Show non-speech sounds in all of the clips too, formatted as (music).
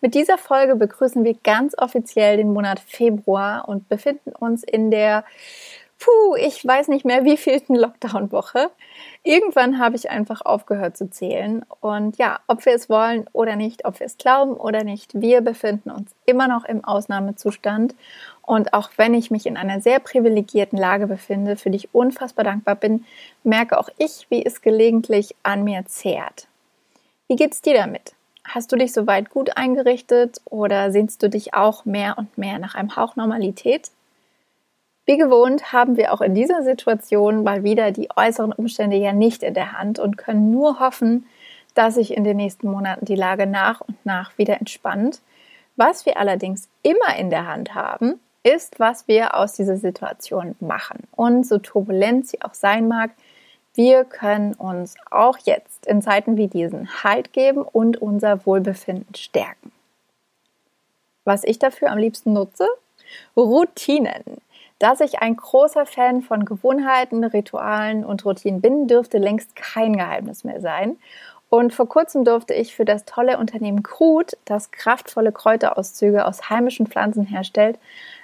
Mit dieser Folge begrüßen wir ganz offiziell den Monat Februar und befinden uns in der, puh, ich weiß nicht mehr wie vielten Lockdown-Woche. Irgendwann habe ich einfach aufgehört zu zählen. Und ja, ob wir es wollen oder nicht, ob wir es glauben oder nicht, wir befinden uns immer noch im Ausnahmezustand. Und auch wenn ich mich in einer sehr privilegierten Lage befinde, für die ich unfassbar dankbar bin, merke auch ich, wie es gelegentlich an mir zehrt. Wie geht's dir damit? Hast du dich soweit gut eingerichtet oder sehnst du dich auch mehr und mehr nach einem Hauch Normalität? Wie gewohnt haben wir auch in dieser Situation mal wieder die äußeren Umstände ja nicht in der Hand und können nur hoffen, dass sich in den nächsten Monaten die Lage nach und nach wieder entspannt. Was wir allerdings immer in der Hand haben, ist, was wir aus dieser Situation machen. Und so turbulent sie auch sein mag, wir können uns auch jetzt in Zeiten wie diesen Halt geben und unser Wohlbefinden stärken. Was ich dafür am liebsten nutze? Routinen. Dass ich ein großer Fan von Gewohnheiten, Ritualen und Routinen bin, dürfte längst kein Geheimnis mehr sein. Und vor kurzem durfte ich für das tolle Unternehmen Krut, das kraftvolle Kräuterauszüge aus heimischen Pflanzen herstellt,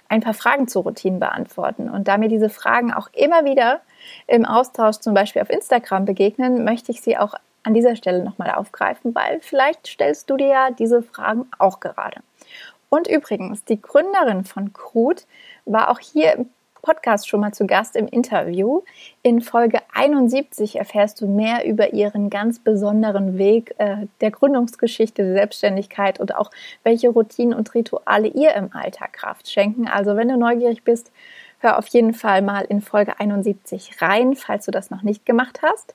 ein paar Fragen zu Routinen beantworten. Und da mir diese Fragen auch immer wieder im Austausch zum Beispiel auf Instagram begegnen, möchte ich sie auch an dieser Stelle nochmal aufgreifen, weil vielleicht stellst du dir ja diese Fragen auch gerade. Und übrigens, die Gründerin von Krut war auch hier im Podcast schon mal zu Gast im Interview. In Folge 71 erfährst du mehr über ihren ganz besonderen Weg äh, der Gründungsgeschichte der Selbstständigkeit und auch welche Routinen und Rituale ihr im Alltag Kraft schenken. Also wenn du neugierig bist, hör auf jeden Fall mal in Folge 71 rein, falls du das noch nicht gemacht hast.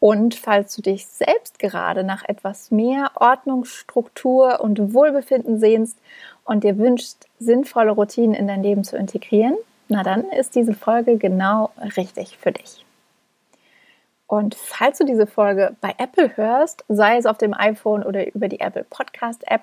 Und falls du dich selbst gerade nach etwas mehr Ordnung, Struktur und Wohlbefinden sehnst und dir wünschst, sinnvolle Routinen in dein Leben zu integrieren, na dann ist diese Folge genau richtig für dich. Und falls du diese Folge bei Apple hörst, sei es auf dem iPhone oder über die Apple Podcast App,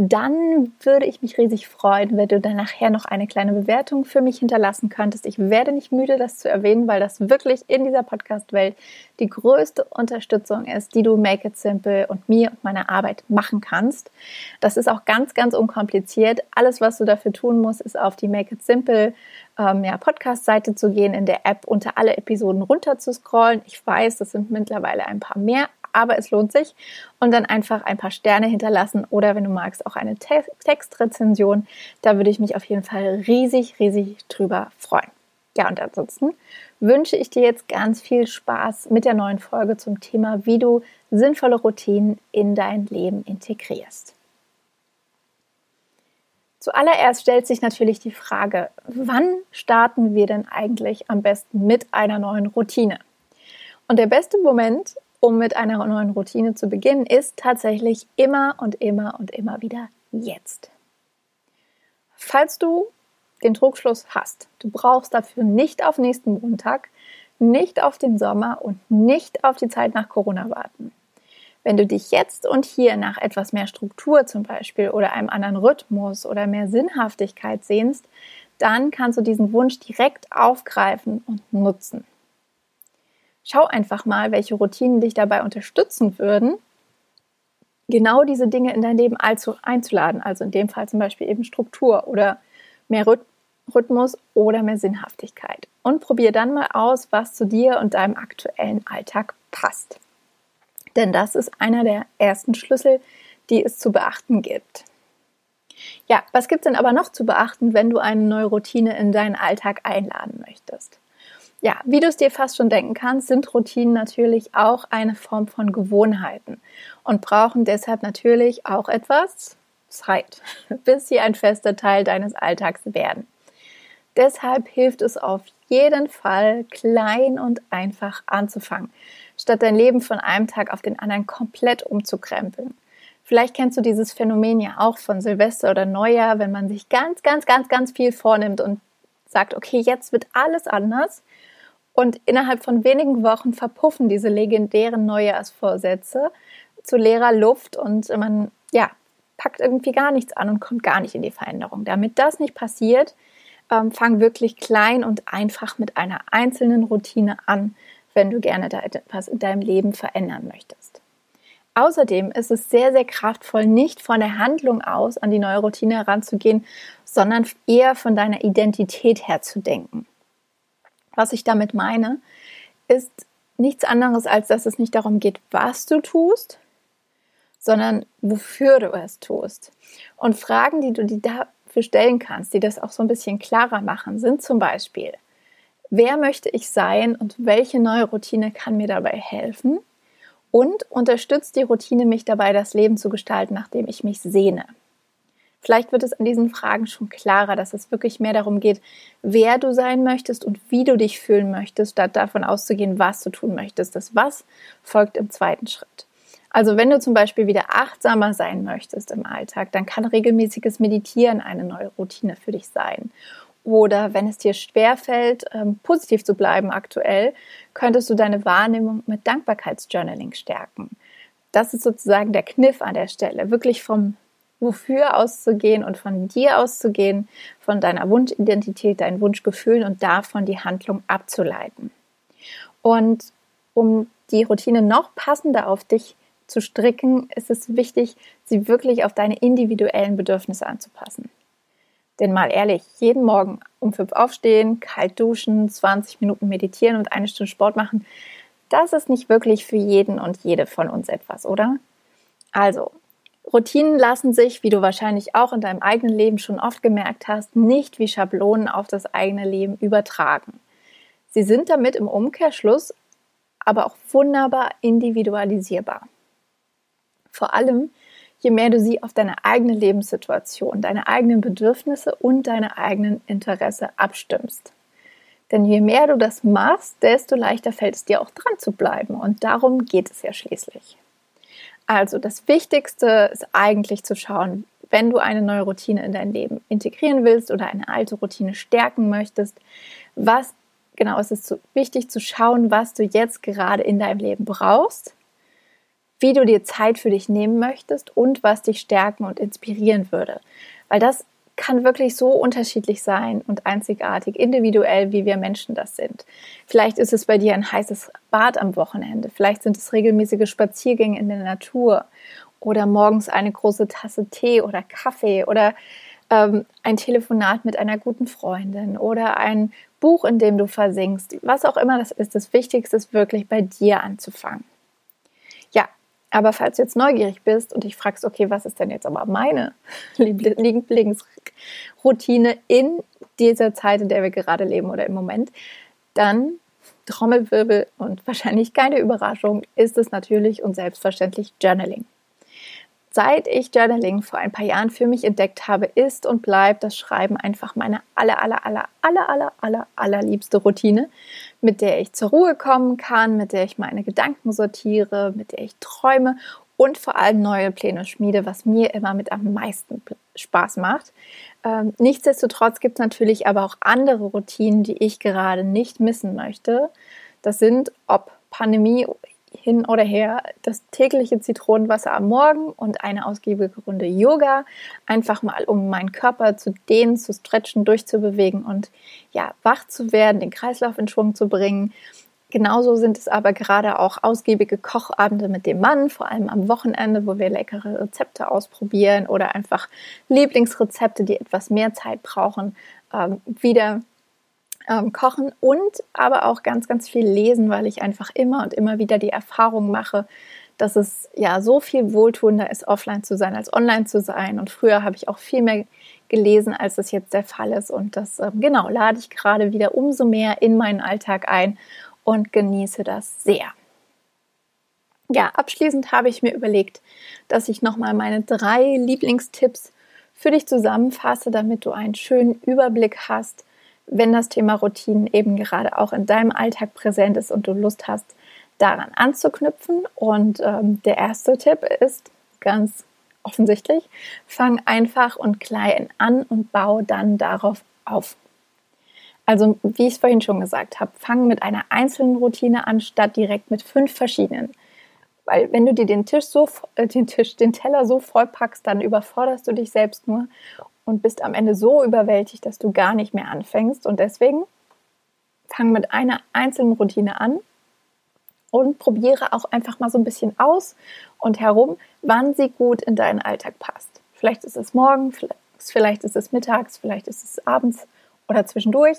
dann würde ich mich riesig freuen, wenn du dann nachher noch eine kleine Bewertung für mich hinterlassen könntest. Ich werde nicht müde, das zu erwähnen, weil das wirklich in dieser Podcast-Welt die größte Unterstützung ist, die du Make It Simple und mir und meiner Arbeit machen kannst. Das ist auch ganz, ganz unkompliziert. Alles, was du dafür tun musst, ist auf die Make It Simple ähm, ja, Podcast-Seite zu gehen, in der App unter alle Episoden runter zu scrollen. Ich weiß, das sind mittlerweile ein paar mehr, aber es lohnt sich. Und dann einfach ein paar Sterne hinterlassen oder wenn du magst, auch eine Te Textrezension. Da würde ich mich auf jeden Fall riesig, riesig drüber freuen. Ja, und ansonsten wünsche ich dir jetzt ganz viel Spaß mit der neuen Folge zum Thema, wie du sinnvolle Routinen in dein Leben integrierst. Zuallererst stellt sich natürlich die Frage, wann starten wir denn eigentlich am besten mit einer neuen Routine? Und der beste Moment, um mit einer neuen Routine zu beginnen, ist tatsächlich immer und immer und immer wieder jetzt. Falls du den Druckschluss hast, du brauchst dafür nicht auf nächsten Montag, nicht auf den Sommer und nicht auf die Zeit nach Corona warten. Wenn du dich jetzt und hier nach etwas mehr Struktur zum Beispiel oder einem anderen Rhythmus oder mehr Sinnhaftigkeit sehnst, dann kannst du diesen Wunsch direkt aufgreifen und nutzen. Schau einfach mal, welche Routinen dich dabei unterstützen würden, genau diese Dinge in dein Leben einzuladen. Also in dem Fall zum Beispiel eben Struktur oder mehr Rhythmus oder mehr Sinnhaftigkeit. Und probier dann mal aus, was zu dir und deinem aktuellen Alltag passt. Denn das ist einer der ersten Schlüssel, die es zu beachten gibt. Ja, was gibt es denn aber noch zu beachten, wenn du eine neue Routine in deinen Alltag einladen möchtest? Ja, wie du es dir fast schon denken kannst, sind Routinen natürlich auch eine Form von Gewohnheiten und brauchen deshalb natürlich auch etwas Zeit, (laughs) bis sie ein fester Teil deines Alltags werden. Deshalb hilft es auf jeden Fall, klein und einfach anzufangen, statt dein Leben von einem Tag auf den anderen komplett umzukrempeln. Vielleicht kennst du dieses Phänomen ja auch von Silvester oder Neujahr, wenn man sich ganz, ganz, ganz, ganz viel vornimmt und sagt, okay, jetzt wird alles anders. Und innerhalb von wenigen Wochen verpuffen diese legendären Neujahrsvorsätze zu leerer Luft und man, ja, packt irgendwie gar nichts an und kommt gar nicht in die Veränderung. Damit das nicht passiert, ähm, fang wirklich klein und einfach mit einer einzelnen Routine an, wenn du gerne da etwas in deinem Leben verändern möchtest. Außerdem ist es sehr, sehr kraftvoll, nicht von der Handlung aus an die neue Routine heranzugehen, sondern eher von deiner Identität her zu denken. Was ich damit meine, ist nichts anderes, als dass es nicht darum geht, was du tust, sondern wofür du es tust. Und Fragen, die du dir dafür stellen kannst, die das auch so ein bisschen klarer machen, sind zum Beispiel, wer möchte ich sein und welche neue Routine kann mir dabei helfen? Und unterstützt die Routine mich dabei, das Leben zu gestalten, nach dem ich mich sehne? Vielleicht wird es an diesen Fragen schon klarer, dass es wirklich mehr darum geht, wer du sein möchtest und wie du dich fühlen möchtest, statt davon auszugehen, was du tun möchtest. Das Was folgt im zweiten Schritt. Also wenn du zum Beispiel wieder achtsamer sein möchtest im Alltag, dann kann regelmäßiges Meditieren eine neue Routine für dich sein. Oder wenn es dir schwerfällt, ähm, positiv zu bleiben aktuell, könntest du deine Wahrnehmung mit Dankbarkeitsjournaling stärken. Das ist sozusagen der Kniff an der Stelle, wirklich vom Wofür auszugehen und von dir auszugehen, von deiner Wunschidentität, deinen Wunschgefühlen und davon die Handlung abzuleiten. Und um die Routine noch passender auf dich zu stricken, ist es wichtig, sie wirklich auf deine individuellen Bedürfnisse anzupassen. Denn mal ehrlich, jeden Morgen um fünf aufstehen, kalt duschen, 20 Minuten meditieren und eine Stunde Sport machen, das ist nicht wirklich für jeden und jede von uns etwas, oder? Also, Routinen lassen sich, wie du wahrscheinlich auch in deinem eigenen Leben schon oft gemerkt hast, nicht wie Schablonen auf das eigene Leben übertragen. Sie sind damit im Umkehrschluss aber auch wunderbar individualisierbar. Vor allem, je mehr du sie auf deine eigene Lebenssituation, deine eigenen Bedürfnisse und deine eigenen Interesse abstimmst. Denn je mehr du das machst, desto leichter fällt es dir auch dran zu bleiben. Und darum geht es ja schließlich. Also das Wichtigste ist eigentlich zu schauen, wenn du eine neue Routine in dein Leben integrieren willst oder eine alte Routine stärken möchtest, was genau ist es wichtig zu schauen, was du jetzt gerade in deinem Leben brauchst wie du dir Zeit für dich nehmen möchtest und was dich stärken und inspirieren würde. Weil das kann wirklich so unterschiedlich sein und einzigartig, individuell, wie wir Menschen das sind. Vielleicht ist es bei dir ein heißes Bad am Wochenende, vielleicht sind es regelmäßige Spaziergänge in der Natur oder morgens eine große Tasse Tee oder Kaffee oder ähm, ein Telefonat mit einer guten Freundin oder ein Buch, in dem du versinkst. Was auch immer das ist, das Wichtigste ist wirklich bei dir anzufangen. Aber falls du jetzt neugierig bist und dich fragst, okay, was ist denn jetzt aber meine (laughs) Lieblingsroutine in dieser Zeit, in der wir gerade leben oder im Moment, dann Trommelwirbel und wahrscheinlich keine Überraschung ist es natürlich und selbstverständlich Journaling. Seit ich Journaling vor ein paar Jahren für mich entdeckt habe, ist und bleibt das Schreiben einfach meine aller, aller, aller, aller, aller, aller, allerliebste Routine, mit der ich zur Ruhe kommen kann, mit der ich meine Gedanken sortiere, mit der ich träume und vor allem neue Pläne schmiede, was mir immer mit am meisten Spaß macht. Ähm, nichtsdestotrotz gibt es natürlich aber auch andere Routinen, die ich gerade nicht missen möchte. Das sind, ob Pandemie hin oder her das tägliche Zitronenwasser am Morgen und eine ausgiebige Runde Yoga, einfach mal um meinen Körper zu dehnen, zu stretchen, durchzubewegen und ja, wach zu werden, den Kreislauf in Schwung zu bringen. Genauso sind es aber gerade auch ausgiebige Kochabende mit dem Mann, vor allem am Wochenende, wo wir leckere Rezepte ausprobieren oder einfach Lieblingsrezepte, die etwas mehr Zeit brauchen, ähm, wieder ähm, kochen und aber auch ganz, ganz viel lesen, weil ich einfach immer und immer wieder die Erfahrung mache, dass es ja so viel wohltuender ist, offline zu sein als online zu sein. Und früher habe ich auch viel mehr gelesen, als das jetzt der Fall ist. Und das, ähm, genau, lade ich gerade wieder umso mehr in meinen Alltag ein und genieße das sehr. Ja, abschließend habe ich mir überlegt, dass ich nochmal meine drei Lieblingstipps für dich zusammenfasse, damit du einen schönen Überblick hast, wenn das Thema Routinen eben gerade auch in deinem Alltag präsent ist und du Lust hast, daran anzuknüpfen. Und ähm, der erste Tipp ist ganz offensichtlich. Fang einfach und klein an und bau dann darauf auf. Also, wie ich es vorhin schon gesagt habe, fang mit einer einzelnen Routine an, statt direkt mit fünf verschiedenen. Weil wenn du dir den Tisch so, äh, den Tisch, den Teller so vollpackst, dann überforderst du dich selbst nur und bist am Ende so überwältigt, dass du gar nicht mehr anfängst. Und deswegen fang mit einer einzelnen Routine an und probiere auch einfach mal so ein bisschen aus und herum, wann sie gut in deinen Alltag passt. Vielleicht ist es morgen, vielleicht ist es mittags, vielleicht ist es abends oder zwischendurch.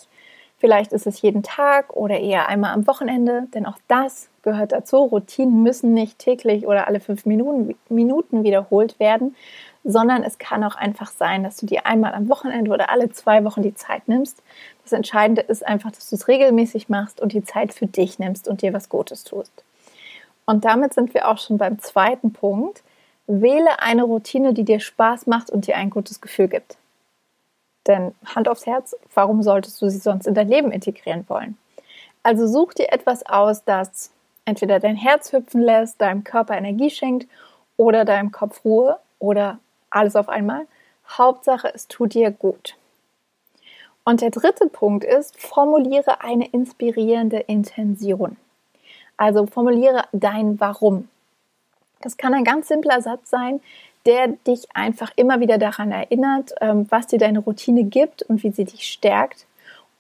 Vielleicht ist es jeden Tag oder eher einmal am Wochenende, denn auch das gehört dazu. Routinen müssen nicht täglich oder alle fünf Minuten, Minuten wiederholt werden, sondern es kann auch einfach sein, dass du dir einmal am Wochenende oder alle zwei Wochen die Zeit nimmst. Das Entscheidende ist einfach, dass du es regelmäßig machst und die Zeit für dich nimmst und dir was Gutes tust. Und damit sind wir auch schon beim zweiten Punkt. Wähle eine Routine, die dir Spaß macht und dir ein gutes Gefühl gibt. Denn Hand aufs Herz, warum solltest du sie sonst in dein Leben integrieren wollen? Also such dir etwas aus, das entweder dein Herz hüpfen lässt, deinem Körper Energie schenkt oder deinem Kopf Ruhe oder alles auf einmal. Hauptsache, es tut dir gut. Und der dritte Punkt ist, formuliere eine inspirierende Intention. Also formuliere dein Warum. Das kann ein ganz simpler Satz sein, der dich einfach immer wieder daran erinnert, ähm, was dir deine Routine gibt und wie sie dich stärkt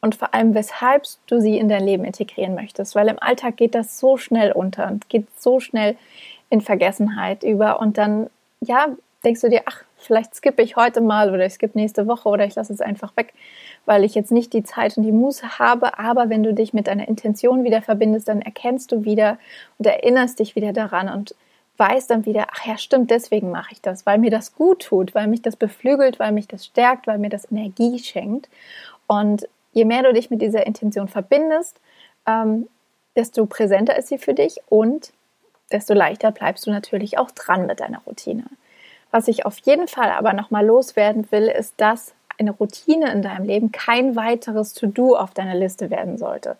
und vor allem, weshalb du sie in dein Leben integrieren möchtest. Weil im Alltag geht das so schnell unter und geht so schnell in Vergessenheit über und dann, ja, denkst du dir, ach, vielleicht skippe ich heute mal oder ich skippe nächste Woche oder ich lasse es einfach weg, weil ich jetzt nicht die Zeit und die Muße habe. Aber wenn du dich mit deiner Intention wieder verbindest, dann erkennst du wieder und erinnerst dich wieder daran und weiß dann wieder, ach ja, stimmt, deswegen mache ich das, weil mir das gut tut, weil mich das beflügelt, weil mich das stärkt, weil mir das Energie schenkt. Und je mehr du dich mit dieser Intention verbindest, ähm, desto präsenter ist sie für dich und desto leichter bleibst du natürlich auch dran mit deiner Routine. Was ich auf jeden Fall aber nochmal loswerden will, ist, dass eine Routine in deinem Leben kein weiteres To-Do auf deiner Liste werden sollte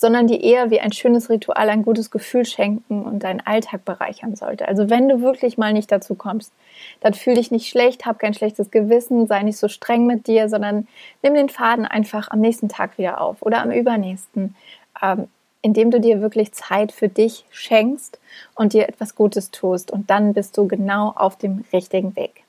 sondern die eher wie ein schönes Ritual ein gutes Gefühl schenken und deinen Alltag bereichern sollte. Also wenn du wirklich mal nicht dazu kommst, dann fühl dich nicht schlecht, hab kein schlechtes Gewissen, sei nicht so streng mit dir, sondern nimm den Faden einfach am nächsten Tag wieder auf oder am übernächsten, ähm, indem du dir wirklich Zeit für dich schenkst und dir etwas Gutes tust und dann bist du genau auf dem richtigen Weg.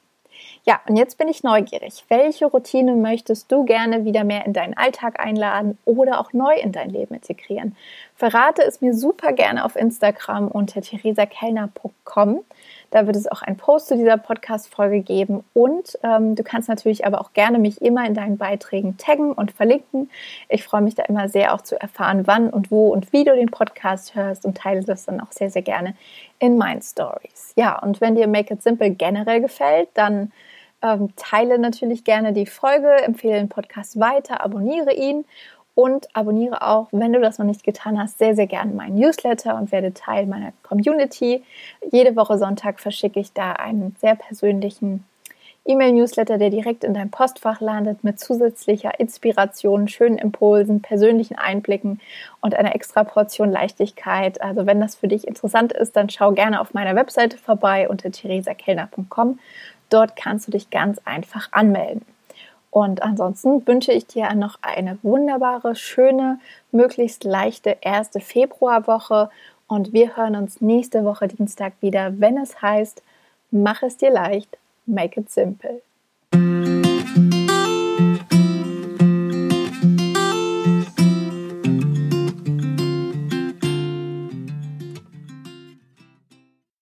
Ja, und jetzt bin ich neugierig. Welche Routine möchtest du gerne wieder mehr in deinen Alltag einladen oder auch neu in dein Leben integrieren? Verrate es mir super gerne auf Instagram unter theresakellner.com. Da wird es auch einen Post zu dieser Podcast-Folge geben. Und ähm, du kannst natürlich aber auch gerne mich immer in deinen Beiträgen taggen und verlinken. Ich freue mich da immer sehr auch zu erfahren, wann und wo und wie du den Podcast hörst und teile das dann auch sehr, sehr gerne in meinen Stories. Ja, und wenn dir Make It Simple generell gefällt, dann ähm, teile natürlich gerne die Folge, empfehle den Podcast weiter, abonniere ihn und abonniere auch, wenn du das noch nicht getan hast, sehr, sehr gerne meinen Newsletter und werde Teil meiner Community. Jede Woche Sonntag verschicke ich da einen sehr persönlichen E-Mail-Newsletter, der direkt in dein Postfach landet mit zusätzlicher Inspiration, schönen Impulsen, persönlichen Einblicken und einer extra Portion Leichtigkeit. Also wenn das für dich interessant ist, dann schau gerne auf meiner Webseite vorbei unter theresakellner.com. Dort kannst du dich ganz einfach anmelden. Und ansonsten wünsche ich dir noch eine wunderbare, schöne, möglichst leichte erste Februarwoche. Und wir hören uns nächste Woche Dienstag wieder, wenn es heißt, mach es dir leicht, make it simple.